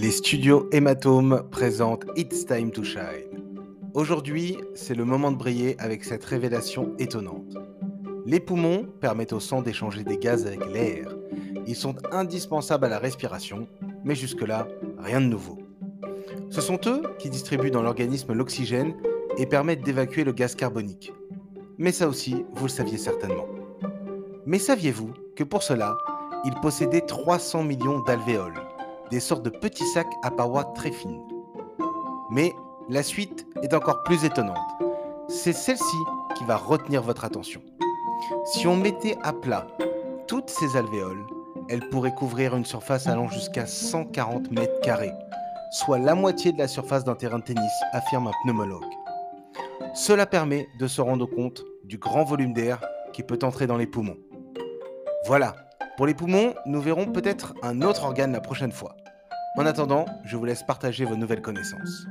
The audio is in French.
Les studios Hématome présentent It's Time to Shine. Aujourd'hui, c'est le moment de briller avec cette révélation étonnante. Les poumons permettent au sang d'échanger des gaz avec l'air. Ils sont indispensables à la respiration, mais jusque-là, rien de nouveau. Ce sont eux qui distribuent dans l'organisme l'oxygène et permettent d'évacuer le gaz carbonique. Mais ça aussi, vous le saviez certainement. Mais saviez-vous que pour cela, ils possédaient 300 millions d'alvéoles, des sortes de petits sacs à parois très fines Mais la suite est encore plus étonnante. C'est celle-ci qui va retenir votre attention. Si on mettait à plat toutes ces alvéoles, elles pourraient couvrir une surface allant jusqu'à 140 mètres carrés, soit la moitié de la surface d'un terrain de tennis, affirme un pneumologue. Cela permet de se rendre compte du grand volume d'air qui peut entrer dans les poumons. Voilà, pour les poumons, nous verrons peut-être un autre organe la prochaine fois. En attendant, je vous laisse partager vos nouvelles connaissances.